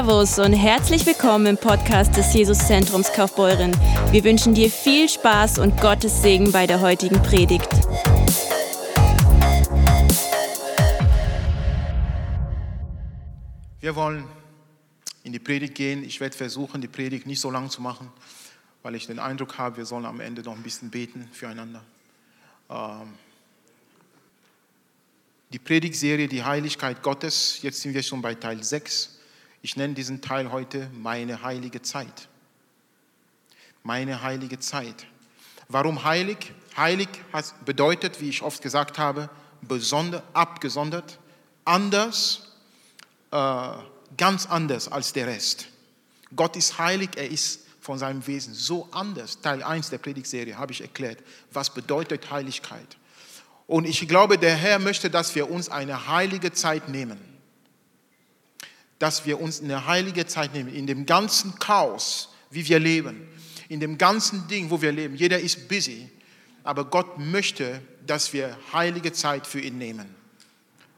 Servus und herzlich willkommen im Podcast des Jesuszentrums Kaufbeuren. Wir wünschen dir viel Spaß und Gottes Segen bei der heutigen Predigt. Wir wollen in die Predigt gehen. Ich werde versuchen, die Predigt nicht so lang zu machen, weil ich den Eindruck habe, wir sollen am Ende noch ein bisschen beten füreinander. Ähm, die Predigtserie Die Heiligkeit Gottes, jetzt sind wir schon bei Teil 6. Ich nenne diesen Teil heute meine heilige Zeit. Meine heilige Zeit. Warum heilig? Heilig bedeutet, wie ich oft gesagt habe, besonder, abgesondert, anders, äh, ganz anders als der Rest. Gott ist heilig, er ist von seinem Wesen so anders. Teil 1 der Predigtserie habe ich erklärt, was bedeutet Heiligkeit. Und ich glaube, der Herr möchte, dass wir uns eine heilige Zeit nehmen dass wir uns eine heilige Zeit nehmen, in dem ganzen Chaos, wie wir leben, in dem ganzen Ding, wo wir leben. Jeder ist busy, aber Gott möchte, dass wir heilige Zeit für ihn nehmen.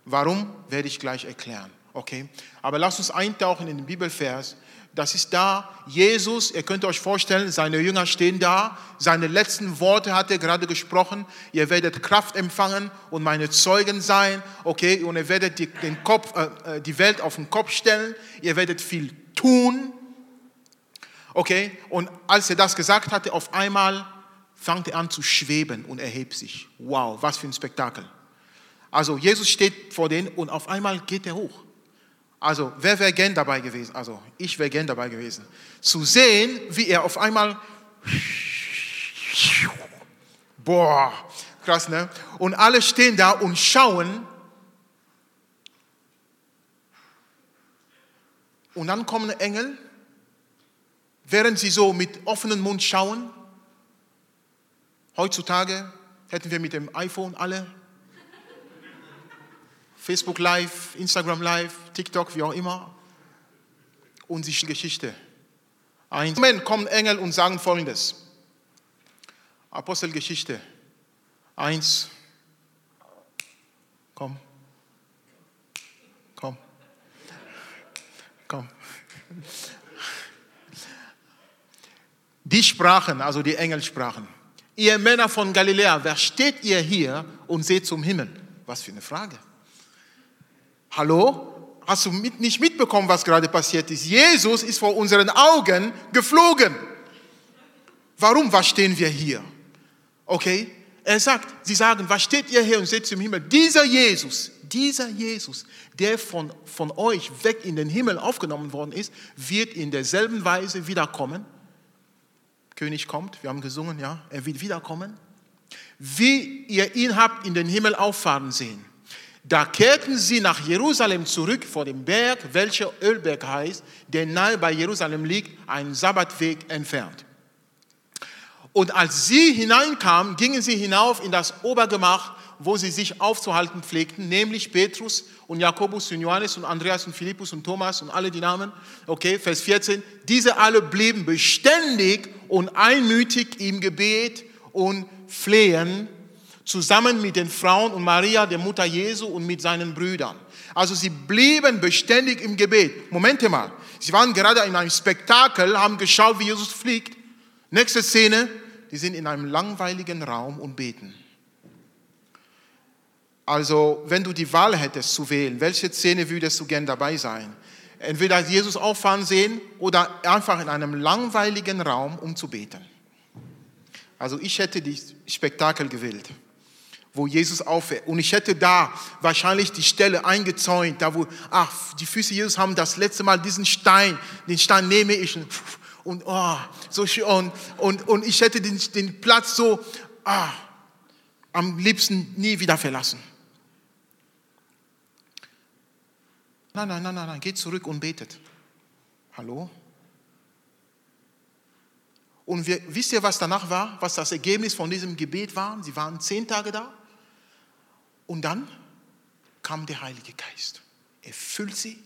Warum, werde ich gleich erklären. Okay? Aber lasst uns eintauchen in den Bibelvers, das ist da. Jesus, ihr könnt euch vorstellen, seine Jünger stehen da. Seine letzten Worte hat er gerade gesprochen. Ihr werdet Kraft empfangen und meine Zeugen sein. Okay, und ihr werdet die, den Kopf, äh, äh, die Welt auf den Kopf stellen. Ihr werdet viel tun. Okay, und als er das gesagt hatte, auf einmal fängt er an zu schweben und erhebt sich. Wow, was für ein Spektakel. Also Jesus steht vor denen und auf einmal geht er hoch. Also, wer wäre gern dabei gewesen? Also, ich wäre gern dabei gewesen. Zu sehen, wie er auf einmal. Boah, krass, ne? Und alle stehen da und schauen. Und dann kommen Engel, während sie so mit offenem Mund schauen. Heutzutage hätten wir mit dem iPhone alle Facebook Live, Instagram Live, TikTok, wie auch immer. Und die Geschichte. Ein Moment kommen Engel und sagen folgendes. Apostelgeschichte 1. Komm. Komm. Komm. Die sprachen, also die Engel sprachen. Ihr Männer von Galiläa, wer steht ihr hier und seht zum Himmel? Was für eine Frage. Hallo? Hast du mit, nicht mitbekommen, was gerade passiert ist? Jesus ist vor unseren Augen geflogen. Warum? Was stehen wir hier? Okay? Er sagt, sie sagen, was steht ihr hier und seht im Himmel? Dieser Jesus, dieser Jesus, der von, von euch weg in den Himmel aufgenommen worden ist, wird in derselben Weise wiederkommen. König kommt, wir haben gesungen, ja, er wird wiederkommen. Wie ihr ihn habt in den Himmel auffahren sehen. Da kehrten sie nach Jerusalem zurück vor dem Berg, welcher Ölberg heißt, der nahe bei Jerusalem liegt, einen Sabbatweg entfernt. Und als sie hineinkamen, gingen sie hinauf in das Obergemach, wo sie sich aufzuhalten pflegten, nämlich Petrus und Jakobus und Johannes und Andreas und Philippus und Thomas und alle die Namen. Okay, Vers 14. Diese alle blieben beständig und einmütig im Gebet und Flehen zusammen mit den Frauen und Maria, der Mutter Jesu und mit seinen Brüdern. Also sie blieben beständig im Gebet. Moment mal, sie waren gerade in einem Spektakel, haben geschaut, wie Jesus fliegt. Nächste Szene, die sind in einem langweiligen Raum und beten. Also, wenn du die Wahl hättest zu wählen, welche Szene würdest du gern dabei sein? Entweder Jesus auffahren sehen oder einfach in einem langweiligen Raum, um zu beten. Also, ich hätte die Spektakel gewählt wo Jesus aufhört. Und ich hätte da wahrscheinlich die Stelle eingezäunt, da wo, ach, die Füße Jesus haben das letzte Mal diesen Stein, den Stein nehme ich und, und oh, so schön. Und, und, und ich hätte den, den Platz so, ah, am liebsten nie wieder verlassen. Nein, nein, nein, nein, nein, geht zurück und betet. Hallo? Und wir, wisst ihr, was danach war? Was das Ergebnis von diesem Gebet war? Sie waren zehn Tage da. Und dann kam der Heilige Geist. Er füllt sie.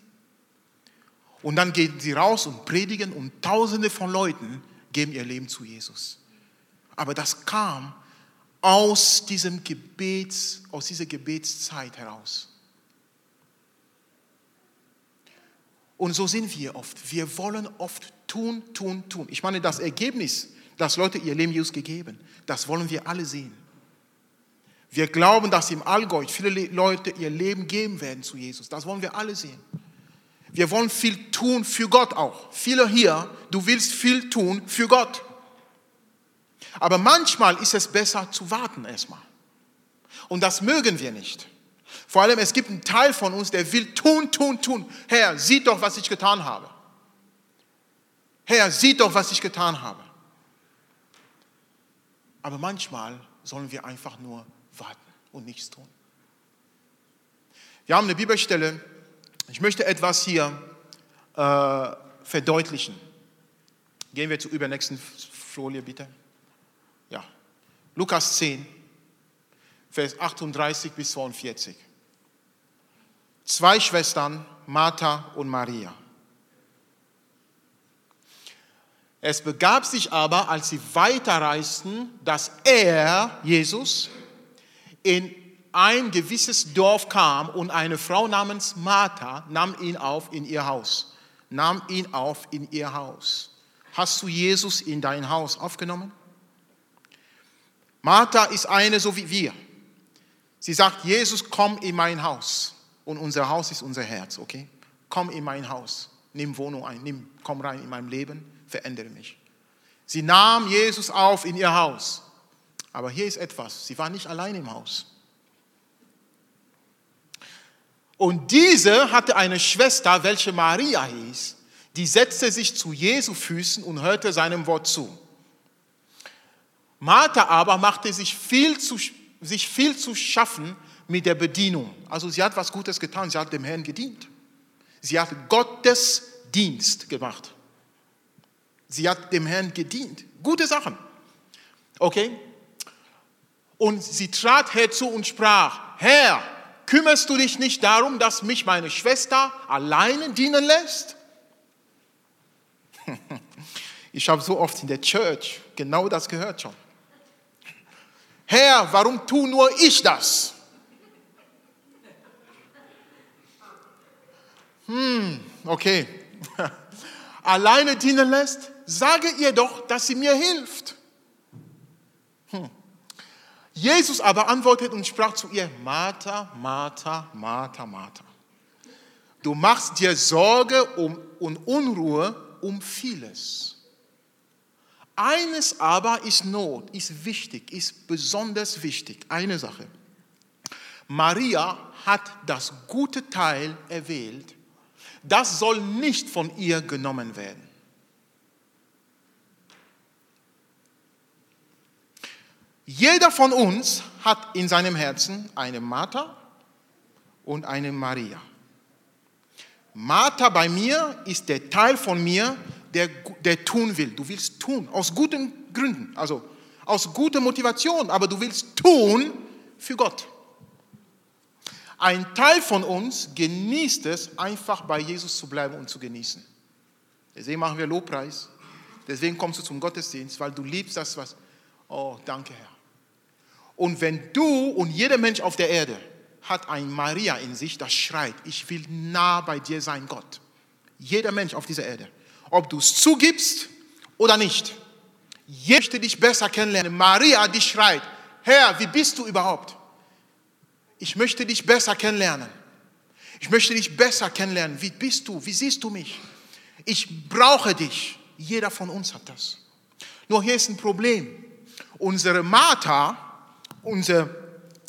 Und dann gehen sie raus und predigen und tausende von Leuten geben ihr Leben zu Jesus. Aber das kam aus diesem Gebets, aus dieser Gebetszeit heraus. Und so sind wir oft. Wir wollen oft tun, tun, tun. Ich meine, das Ergebnis, das Leute ihr Leben Jesus gegeben, das wollen wir alle sehen. Wir glauben, dass im Allgäu viele Leute ihr Leben geben werden zu Jesus. Das wollen wir alle sehen. Wir wollen viel tun für Gott auch. Viele hier, du willst viel tun für Gott. Aber manchmal ist es besser zu warten erstmal. Und das mögen wir nicht. Vor allem, es gibt einen Teil von uns, der will tun, tun, tun. Herr, sieh doch, was ich getan habe. Herr, sieh doch, was ich getan habe. Aber manchmal sollen wir einfach nur warten und nichts tun. Wir haben eine Bibelstelle, ich möchte etwas hier äh, verdeutlichen. Gehen wir zur übernächsten Folie, bitte. Ja, Lukas 10, Vers 38 bis 42. Zwei Schwestern, Martha und Maria. Es begab sich aber, als sie weiterreisten, dass er, Jesus, in ein gewisses Dorf kam und eine Frau namens Martha nahm ihn auf in ihr Haus. Nahm ihn auf in ihr Haus. Hast du Jesus in dein Haus aufgenommen? Martha ist eine so wie wir. Sie sagt, Jesus, komm in mein Haus. Und unser Haus ist unser Herz, okay? Komm in mein Haus. Nimm Wohnung ein. Nimm, komm rein in mein Leben verändere mich. Sie nahm Jesus auf in ihr Haus. Aber hier ist etwas, sie war nicht allein im Haus. Und diese hatte eine Schwester, welche Maria hieß, die setzte sich zu Jesu Füßen und hörte seinem Wort zu. Martha aber machte sich viel zu, sich viel zu schaffen mit der Bedienung. Also sie hat was Gutes getan, sie hat dem Herrn gedient. Sie hat Gottes Dienst gemacht. Sie hat dem Herrn gedient. Gute Sachen. Okay? Und sie trat herzu und sprach, Herr, kümmerst du dich nicht darum, dass mich meine Schwester alleine dienen lässt? Ich habe so oft in der Church genau das gehört schon. Herr, warum tu nur ich das? Hm, okay. Alleine dienen lässt? sage ihr doch, dass sie mir hilft. Hm. Jesus aber antwortete und sprach zu ihr, Martha, Martha, Martha, Martha. Du machst dir Sorge um, und Unruhe um vieles. Eines aber ist Not, ist wichtig, ist besonders wichtig. Eine Sache. Maria hat das gute Teil erwählt. Das soll nicht von ihr genommen werden. Jeder von uns hat in seinem Herzen eine Martha und eine Maria. Martha bei mir ist der Teil von mir, der, der tun will. Du willst tun, aus guten Gründen, also aus guter Motivation, aber du willst tun für Gott. Ein Teil von uns genießt es, einfach bei Jesus zu bleiben und zu genießen. Deswegen machen wir Lobpreis. Deswegen kommst du zum Gottesdienst, weil du liebst das, was. Oh, danke, Herr. Und wenn du und jeder Mensch auf der Erde hat ein Maria in sich, das schreit, ich will nah bei dir sein, Gott. Jeder Mensch auf dieser Erde. Ob du es zugibst oder nicht. Jeder möchte dich besser kennenlernen. Maria, die schreit, Herr, wie bist du überhaupt? Ich möchte dich besser kennenlernen. Ich möchte dich besser kennenlernen. Wie bist du? Wie siehst du mich? Ich brauche dich. Jeder von uns hat das. Nur hier ist ein Problem. Unsere Martha, unsere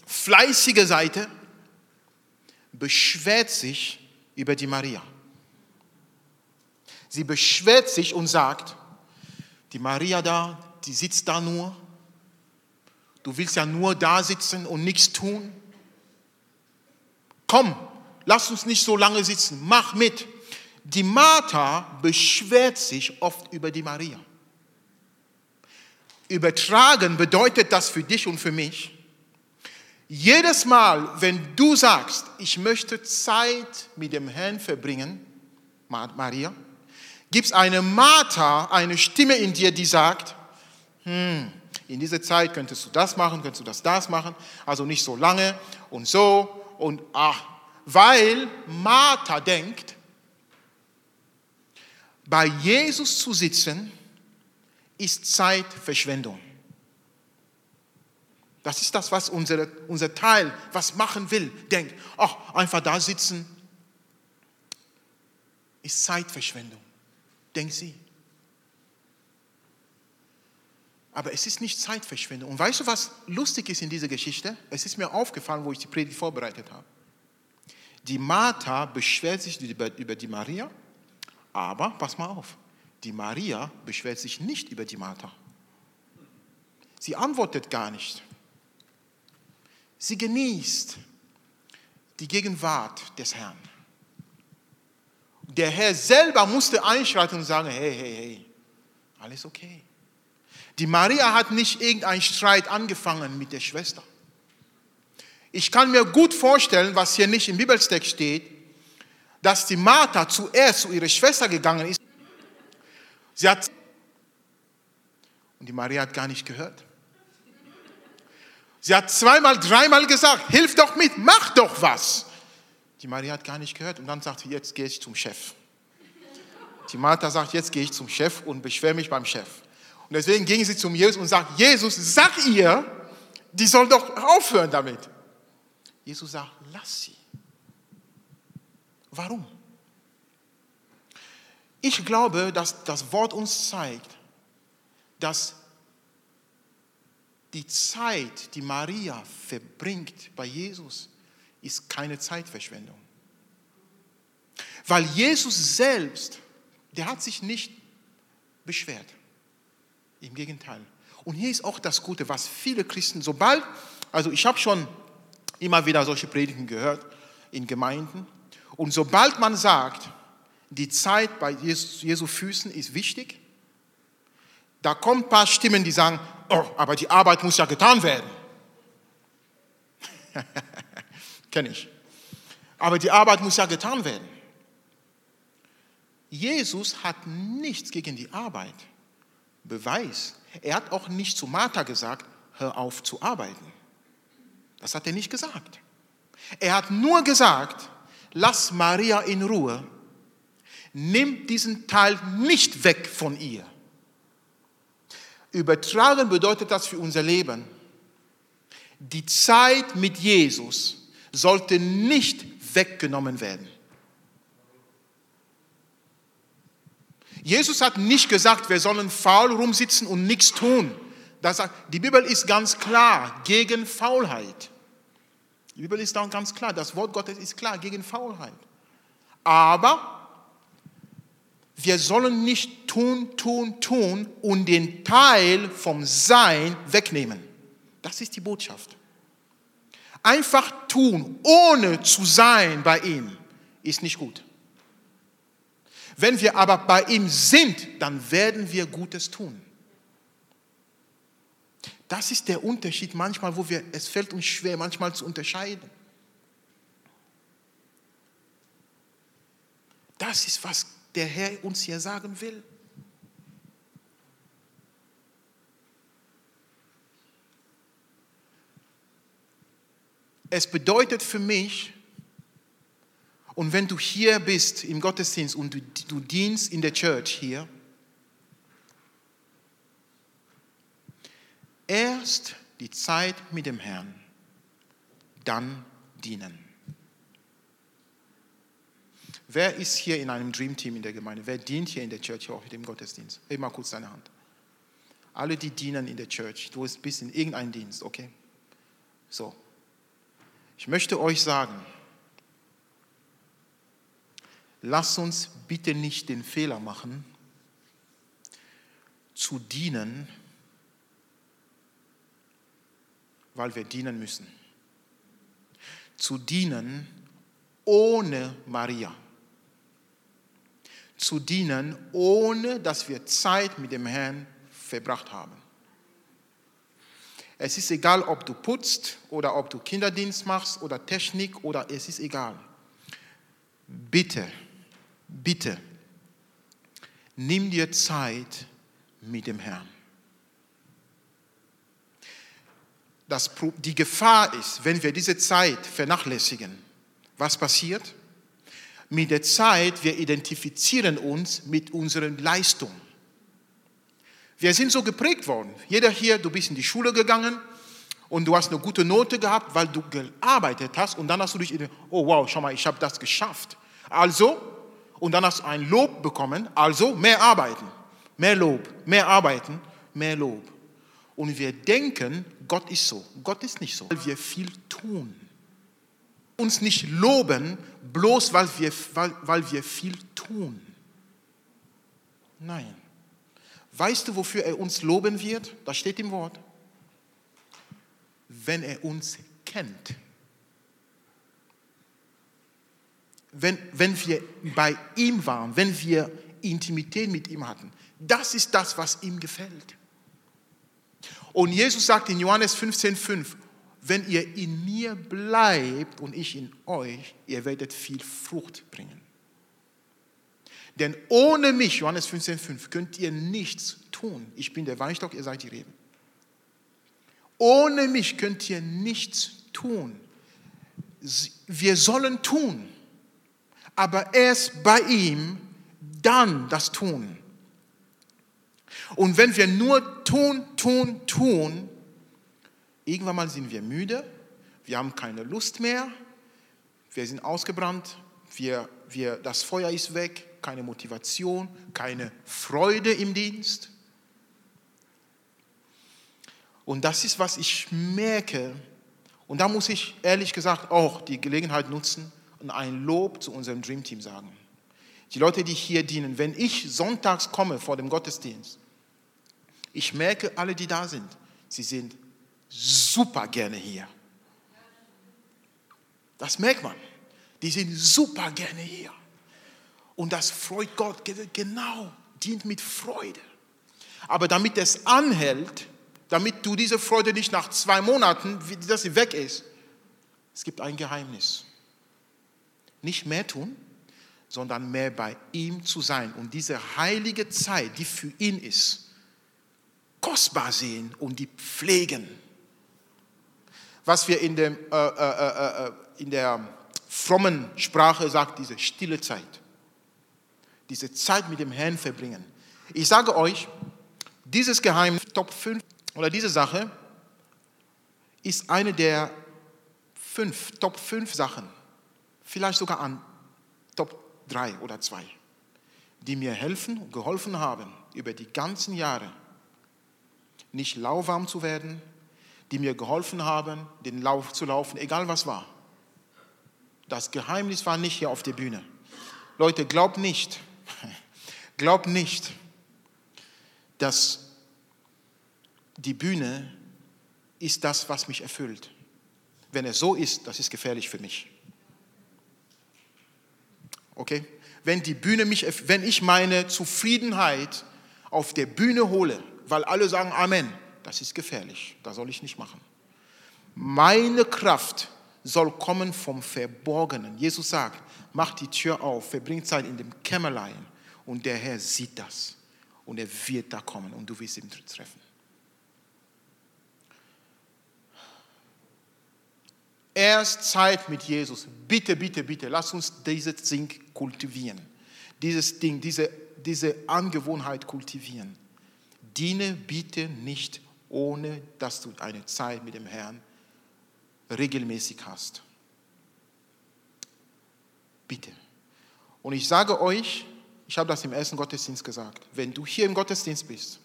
fleißige Seite beschwert sich über die Maria. Sie beschwert sich und sagt, die Maria da, die sitzt da nur. Du willst ja nur da sitzen und nichts tun. Komm, lass uns nicht so lange sitzen, mach mit. Die Martha beschwert sich oft über die Maria. Übertragen bedeutet das für dich und für mich. Jedes Mal, wenn du sagst, ich möchte Zeit mit dem Herrn verbringen, Maria, gibt es eine Martha, eine Stimme in dir, die sagt, hm, in dieser Zeit könntest du das machen, könntest du das, das machen, also nicht so lange und so und ach, weil Martha denkt, bei Jesus zu sitzen, ist Zeitverschwendung. Das ist das, was unsere, unser Teil, was machen will, denkt. Ach, einfach da sitzen, ist Zeitverschwendung. Denkt sie. Aber es ist nicht Zeitverschwendung. Und weißt du, was lustig ist in dieser Geschichte? Es ist mir aufgefallen, wo ich die Predigt vorbereitet habe. Die Martha beschwert sich über, über die Maria, aber pass mal auf, die Maria beschwert sich nicht über die Martha. Sie antwortet gar nicht. Sie genießt die Gegenwart des Herrn. Der Herr selber musste einschreiten und sagen, hey, hey, hey, alles okay. Die Maria hat nicht irgendeinen Streit angefangen mit der Schwester. Ich kann mir gut vorstellen, was hier nicht im Bibelstext steht, dass die Martha zuerst zu ihrer Schwester gegangen ist. Sie hat und die Maria hat gar nicht gehört. Sie hat zweimal, dreimal gesagt, hilf doch mit, mach doch was. Die Maria hat gar nicht gehört und dann sagt sie, jetzt gehe ich zum Chef. Die Martha sagt, jetzt gehe ich zum Chef und beschwere mich beim Chef. Und deswegen ging sie zum Jesus und sagt, Jesus, sag ihr, die soll doch aufhören damit. Jesus sagt, lass sie. Warum? Ich glaube, dass das Wort uns zeigt, dass die Zeit, die Maria verbringt bei Jesus, ist keine Zeitverschwendung. Weil Jesus selbst, der hat sich nicht beschwert. Im Gegenteil. Und hier ist auch das Gute, was viele Christen, sobald, also ich habe schon immer wieder solche Predigten gehört in Gemeinden, und sobald man sagt, die Zeit bei Jesu Füßen ist wichtig, da kommen ein paar Stimmen, die sagen, oh, aber die Arbeit muss ja getan werden. Kenne ich. Aber die Arbeit muss ja getan werden. Jesus hat nichts gegen die Arbeit. Beweis. Er hat auch nicht zu Martha gesagt, hör auf zu arbeiten. Das hat er nicht gesagt. Er hat nur gesagt, lass Maria in Ruhe. Nimm diesen Teil nicht weg von ihr. Übertragen bedeutet das für unser Leben. Die Zeit mit Jesus sollte nicht weggenommen werden. Jesus hat nicht gesagt, wir sollen faul rumsitzen und nichts tun. Das, die Bibel ist ganz klar gegen Faulheit. Die Bibel ist dann ganz klar, das Wort Gottes ist klar gegen Faulheit. Aber wir sollen nicht tun, tun, tun und den Teil vom Sein wegnehmen. Das ist die Botschaft. Einfach tun, ohne zu sein bei ihm, ist nicht gut. Wenn wir aber bei ihm sind, dann werden wir Gutes tun. Das ist der Unterschied manchmal, wo wir, es fällt uns schwer, manchmal zu unterscheiden. Das ist, was der Herr uns hier sagen will. Es bedeutet für mich, und wenn du hier bist im Gottesdienst und du, du dienst in der Church hier, erst die Zeit mit dem Herrn, dann dienen. Wer ist hier in einem Dream Team in der Gemeinde? Wer dient hier in der Church heute im Gottesdienst? Heb mal kurz deine Hand. Alle, die dienen in der Church. Du bist in irgendeinem Dienst, okay? So. Ich möchte euch sagen, Lass uns bitte nicht den Fehler machen, zu dienen, weil wir dienen müssen. Zu dienen ohne Maria. Zu dienen, ohne dass wir Zeit mit dem Herrn verbracht haben. Es ist egal, ob du putzt oder ob du Kinderdienst machst oder Technik oder es ist egal. Bitte bitte, nimm dir Zeit mit dem Herrn. Das, die Gefahr ist, wenn wir diese Zeit vernachlässigen, was passiert? Mit der Zeit, wir identifizieren uns mit unseren Leistungen. Wir sind so geprägt worden. Jeder hier, du bist in die Schule gegangen und du hast eine gute Note gehabt, weil du gearbeitet hast und dann hast du dich, oh wow, schau mal, ich habe das geschafft. Also, und dann hast du ein Lob bekommen, also mehr arbeiten, mehr Lob, mehr arbeiten, mehr Lob. Und wir denken, Gott ist so. Gott ist nicht so, weil wir viel tun. Uns nicht loben, bloß weil wir, weil, weil wir viel tun. Nein. Weißt du, wofür er uns loben wird? Das steht im Wort. Wenn er uns kennt. Wenn, wenn wir bei ihm waren, wenn wir Intimität mit ihm hatten. Das ist das, was ihm gefällt. Und Jesus sagt in Johannes 15,5, wenn ihr in mir bleibt und ich in euch, ihr werdet viel Frucht bringen. Denn ohne mich, Johannes 15,5, könnt ihr nichts tun. Ich bin der Weinstock, ihr seid die Reben. Ohne mich könnt ihr nichts tun. Wir sollen tun, aber erst bei ihm dann das tun. Und wenn wir nur tun, tun, tun, irgendwann mal sind wir müde, wir haben keine Lust mehr, wir sind ausgebrannt, wir, wir, das Feuer ist weg, keine Motivation, keine Freude im Dienst. Und das ist, was ich merke. Und da muss ich ehrlich gesagt auch die Gelegenheit nutzen und ein Lob zu unserem Dream Team sagen. Die Leute, die hier dienen, wenn ich sonntags komme vor dem Gottesdienst, ich merke, alle, die da sind, sie sind super gerne hier. Das merkt man. Die sind super gerne hier. Und das freut Gott, genau, dient mit Freude. Aber damit es anhält, damit du diese Freude nicht nach zwei Monaten, dass sie weg ist, es gibt ein Geheimnis. Nicht mehr tun, sondern mehr bei ihm zu sein und diese heilige Zeit, die für ihn ist, kostbar sehen und die pflegen. Was wir in, dem, äh, äh, äh, äh in der frommen Sprache sagt, diese stille Zeit diese Zeit mit dem Herrn verbringen. Ich sage euch, dieses Geheimnis, Top 5 oder diese Sache, ist eine der fünf, Top 5 Sachen, vielleicht sogar an Top 3 oder 2, die mir helfen, geholfen haben, über die ganzen Jahre nicht lauwarm zu werden, die mir geholfen haben, den Lauf zu laufen, egal was war. Das Geheimnis war nicht hier auf der Bühne. Leute, glaubt nicht, Glaub nicht, dass die Bühne ist das, was mich erfüllt. Wenn es so ist, das ist gefährlich für mich. Okay? Wenn die Bühne mich, wenn ich meine Zufriedenheit auf der Bühne hole, weil alle sagen Amen, das ist gefährlich. Das soll ich nicht machen. Meine Kraft soll kommen vom Verborgenen. Jesus sagt, mach die Tür auf, verbringt Zeit in dem Kämmerlein und der Herr sieht das und er wird da kommen und du wirst ihn treffen. Erst Zeit mit Jesus. Bitte, bitte, bitte, lass uns dieses Ding kultivieren. Dieses Ding, diese, diese Angewohnheit kultivieren. Diene bitte nicht, ohne dass du eine Zeit mit dem Herrn regelmäßig hast. Bitte. Und ich sage euch, ich habe das im ersten Gottesdienst gesagt, wenn du hier im Gottesdienst bist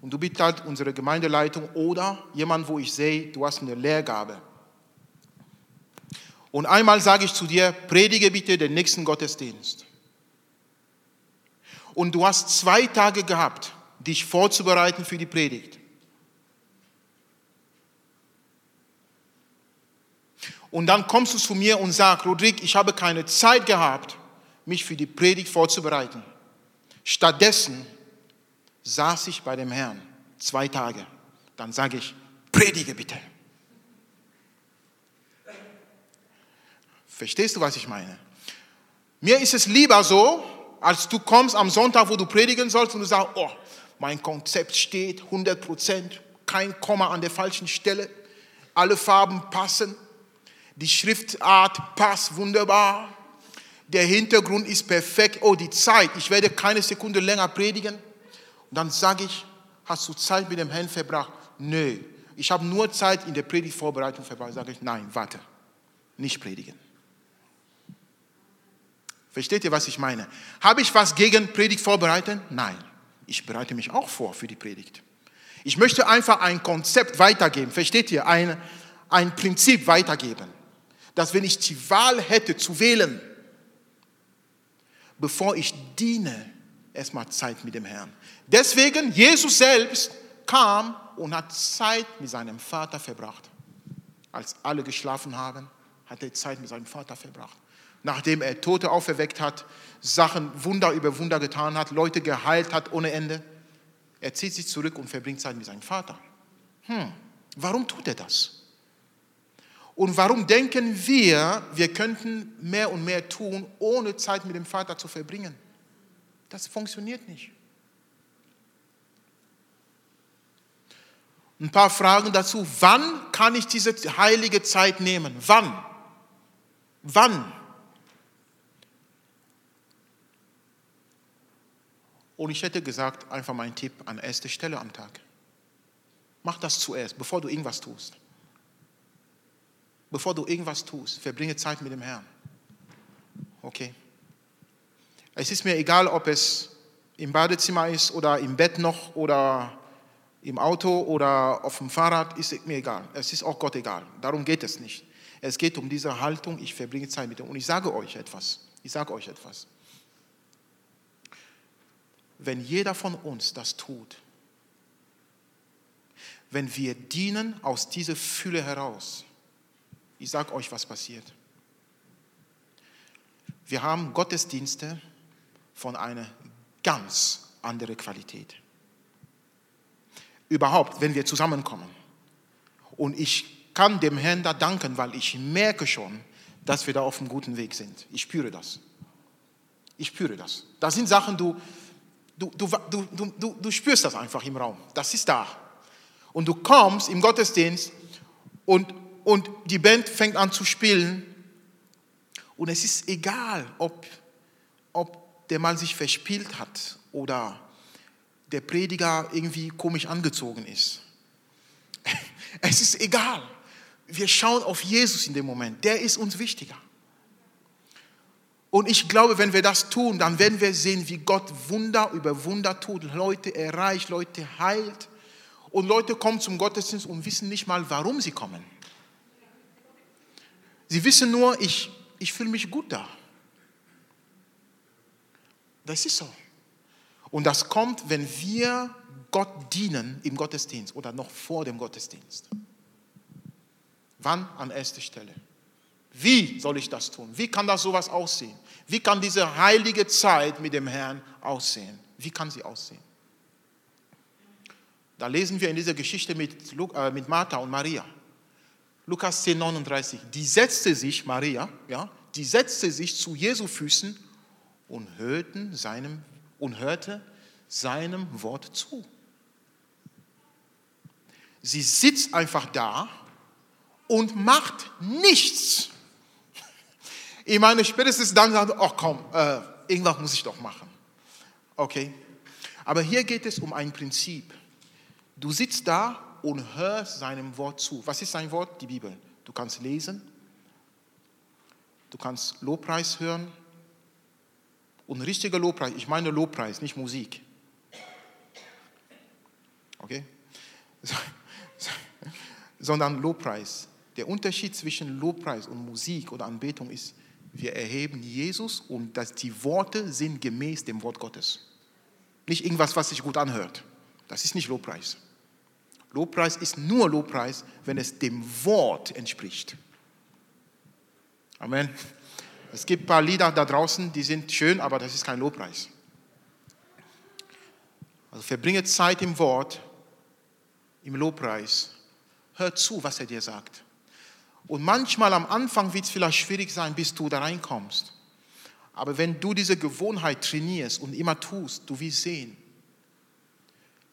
und du bist halt unsere Gemeindeleitung oder jemand, wo ich sehe, du hast eine Lehrgabe. Und einmal sage ich zu dir, predige bitte den nächsten Gottesdienst. Und du hast zwei Tage gehabt, dich vorzubereiten für die Predigt. Und dann kommst du zu mir und sagst, Rodrik, ich habe keine Zeit gehabt, mich für die Predigt vorzubereiten. Stattdessen saß ich bei dem Herrn zwei Tage. Dann sage ich, predige bitte. Verstehst du, was ich meine? Mir ist es lieber so, als du kommst am Sonntag, wo du predigen sollst und du sagst, oh, mein Konzept steht 100 Prozent, kein Komma an der falschen Stelle, alle Farben passen, die Schriftart passt wunderbar. Der Hintergrund ist perfekt. Oh, die Zeit. Ich werde keine Sekunde länger predigen. Und dann sage ich, hast du Zeit mit dem Herrn verbracht? Nö. Ich habe nur Zeit in der Predigtvorbereitung verbracht. Sage ich, nein, warte. Nicht predigen. Versteht ihr, was ich meine? Habe ich was gegen Predigt vorbereiten? Nein. Ich bereite mich auch vor für die Predigt. Ich möchte einfach ein Konzept weitergeben. Versteht ihr? Ein, ein Prinzip weitergeben. Dass wenn ich die Wahl hätte zu wählen, bevor ich diene, erstmal Zeit mit dem Herrn. Deswegen, Jesus selbst kam und hat Zeit mit seinem Vater verbracht. Als alle geschlafen haben, hat er Zeit mit seinem Vater verbracht. Nachdem er Tote auferweckt hat, Sachen, Wunder über Wunder getan hat, Leute geheilt hat ohne Ende. Er zieht sich zurück und verbringt Zeit mit seinem Vater. Hm, warum tut er das? Und warum denken wir, wir könnten mehr und mehr tun, ohne Zeit mit dem Vater zu verbringen? Das funktioniert nicht. Ein paar Fragen dazu. Wann kann ich diese heilige Zeit nehmen? Wann? Wann? Und ich hätte gesagt, einfach mein Tipp an erster Stelle am Tag. Mach das zuerst, bevor du irgendwas tust. Bevor du irgendwas tust, verbringe Zeit mit dem Herrn. Okay? Es ist mir egal, ob es im Badezimmer ist oder im Bett noch oder im Auto oder auf dem Fahrrad, ist mir egal. Es ist auch Gott egal. Darum geht es nicht. Es geht um diese Haltung, ich verbringe Zeit mit ihm. Und ich sage euch etwas. Ich sage euch etwas. Wenn jeder von uns das tut, wenn wir dienen aus dieser Fülle heraus, ich sage euch, was passiert. Wir haben Gottesdienste von einer ganz anderen Qualität. Überhaupt, wenn wir zusammenkommen. Und ich kann dem Herrn da danken, weil ich merke schon, dass wir da auf einem guten Weg sind. Ich spüre das. Ich spüre das. Das sind Sachen, du, du, du, du, du, du spürst das einfach im Raum. Das ist da. Und du kommst im Gottesdienst und, und die Band fängt an zu spielen. Und es ist egal, ob, ob der Mann sich verspielt hat oder der Prediger irgendwie komisch angezogen ist. Es ist egal. Wir schauen auf Jesus in dem Moment. Der ist uns wichtiger. Und ich glaube, wenn wir das tun, dann werden wir sehen, wie Gott Wunder über Wunder tut, Leute erreicht, Leute heilt. Und Leute kommen zum Gottesdienst und wissen nicht mal, warum sie kommen. Sie wissen nur, ich, ich fühle mich gut da. Das ist so. Und das kommt, wenn wir Gott dienen im Gottesdienst oder noch vor dem Gottesdienst. Wann? An erster Stelle. Wie soll ich das tun? Wie kann das sowas aussehen? Wie kann diese heilige Zeit mit dem Herrn aussehen? Wie kann sie aussehen? Da lesen wir in dieser Geschichte mit, äh, mit Martha und Maria. Lukas 10, 39. Die setzte sich, Maria, ja, die setzte sich zu Jesu Füßen und, hörten seinem, und hörte seinem Wort zu. Sie sitzt einfach da und macht nichts. Ich meine, spätestens dann sagt, ach komm, äh, irgendwas muss ich doch machen. Okay? Aber hier geht es um ein Prinzip. Du sitzt da und hörst seinem Wort zu. Was ist sein Wort? Die Bibel. Du kannst lesen, du kannst Lobpreis hören. Und richtiger Lobpreis, ich meine Lobpreis, nicht Musik. Okay? Sondern Lobpreis. Der Unterschied zwischen Lobpreis und Musik oder Anbetung ist, wir erheben Jesus und dass die Worte sind gemäß dem Wort Gottes. Nicht irgendwas, was sich gut anhört. Das ist nicht Lobpreis. Lobpreis ist nur Lobpreis, wenn es dem Wort entspricht. Amen. Es gibt ein paar Lieder da draußen, die sind schön, aber das ist kein Lobpreis. Also verbringe Zeit im Wort, im Lobpreis. Hör zu, was er dir sagt. Und manchmal am Anfang wird es vielleicht schwierig sein, bis du da reinkommst. Aber wenn du diese Gewohnheit trainierst und immer tust, du wirst sehen.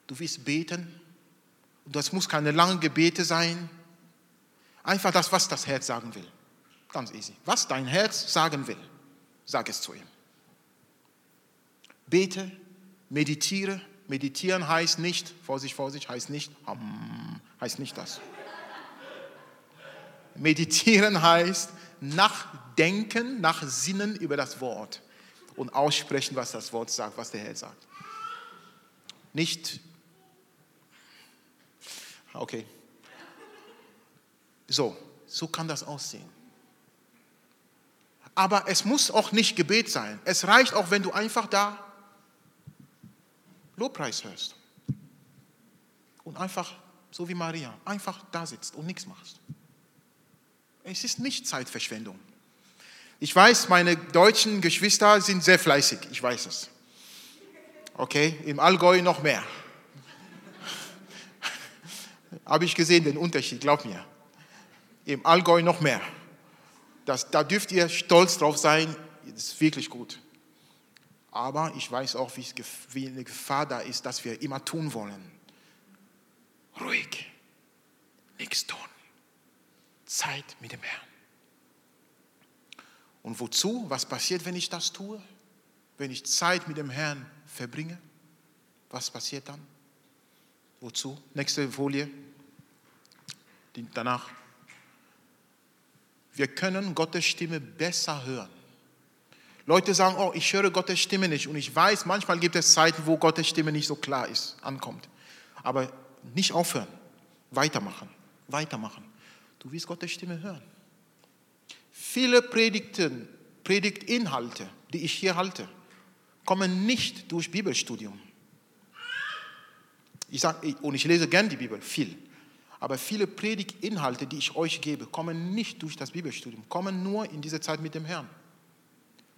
Du wirst beten. Und das muss keine langen Gebete sein. Einfach das, was das Herz sagen will. Ganz easy. Was dein Herz sagen will. Sag es zu ihm. Bete, meditiere. Meditieren heißt nicht, Vorsicht, Vorsicht, heißt nicht, heißt nicht das. Meditieren heißt nachdenken, nachsinnen über das Wort und aussprechen, was das Wort sagt, was der Herr sagt. Nicht, okay. So, so kann das aussehen. Aber es muss auch nicht Gebet sein. Es reicht auch, wenn du einfach da Lobpreis hörst. Und einfach, so wie Maria, einfach da sitzt und nichts machst. Es ist nicht Zeitverschwendung. Ich weiß, meine deutschen Geschwister sind sehr fleißig, ich weiß es. Okay, im Allgäu noch mehr. Habe ich gesehen den Unterschied, glaub mir. Im Allgäu noch mehr. Das, da dürft ihr stolz drauf sein, das ist wirklich gut. Aber ich weiß auch, wie eine Gefahr da ist, dass wir immer tun wollen. Ruhig, nichts tun. Zeit mit dem Herrn. Und wozu? Was passiert, wenn ich das tue? Wenn ich Zeit mit dem Herrn verbringe? Was passiert dann? Wozu? Nächste Folie. Danach. Wir können Gottes Stimme besser hören. Leute sagen, oh, ich höre Gottes Stimme nicht. Und ich weiß, manchmal gibt es Zeiten, wo Gottes Stimme nicht so klar ist, ankommt. Aber nicht aufhören, weitermachen, weitermachen. Du wirst Gottes Stimme hören. Viele Predigten, Predigtinhalte, die ich hier halte, kommen nicht durch Bibelstudium. Ich sag, und ich lese gern die Bibel, viel. Aber viele Predigtinhalte, die ich euch gebe, kommen nicht durch das Bibelstudium, kommen nur in dieser Zeit mit dem Herrn.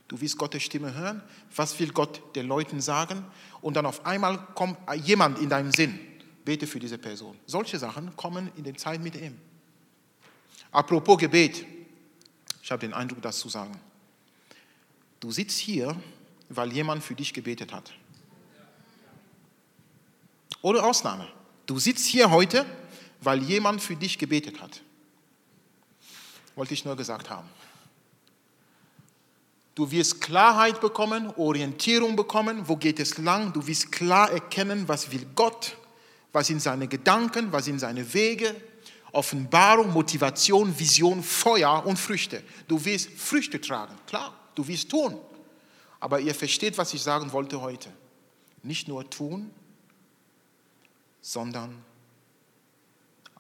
Du wirst Gottes Stimme hören. Was will Gott den Leuten sagen? Und dann auf einmal kommt jemand in deinem Sinn. Bete für diese Person. Solche Sachen kommen in der Zeit mit ihm. Apropos Gebet. Ich habe den Eindruck, das zu sagen. Du sitzt hier, weil jemand für dich gebetet hat. Ohne Ausnahme. Du sitzt hier heute, weil jemand für dich gebetet hat. Wollte ich nur gesagt haben. Du wirst Klarheit bekommen, Orientierung bekommen, wo geht es lang. Du wirst klar erkennen, was will Gott, was sind seine Gedanken, was sind seine Wege. Offenbarung, Motivation, Vision, Feuer und Früchte. Du wirst Früchte tragen, klar, du wirst tun. Aber ihr versteht, was ich sagen wollte heute. Nicht nur tun, sondern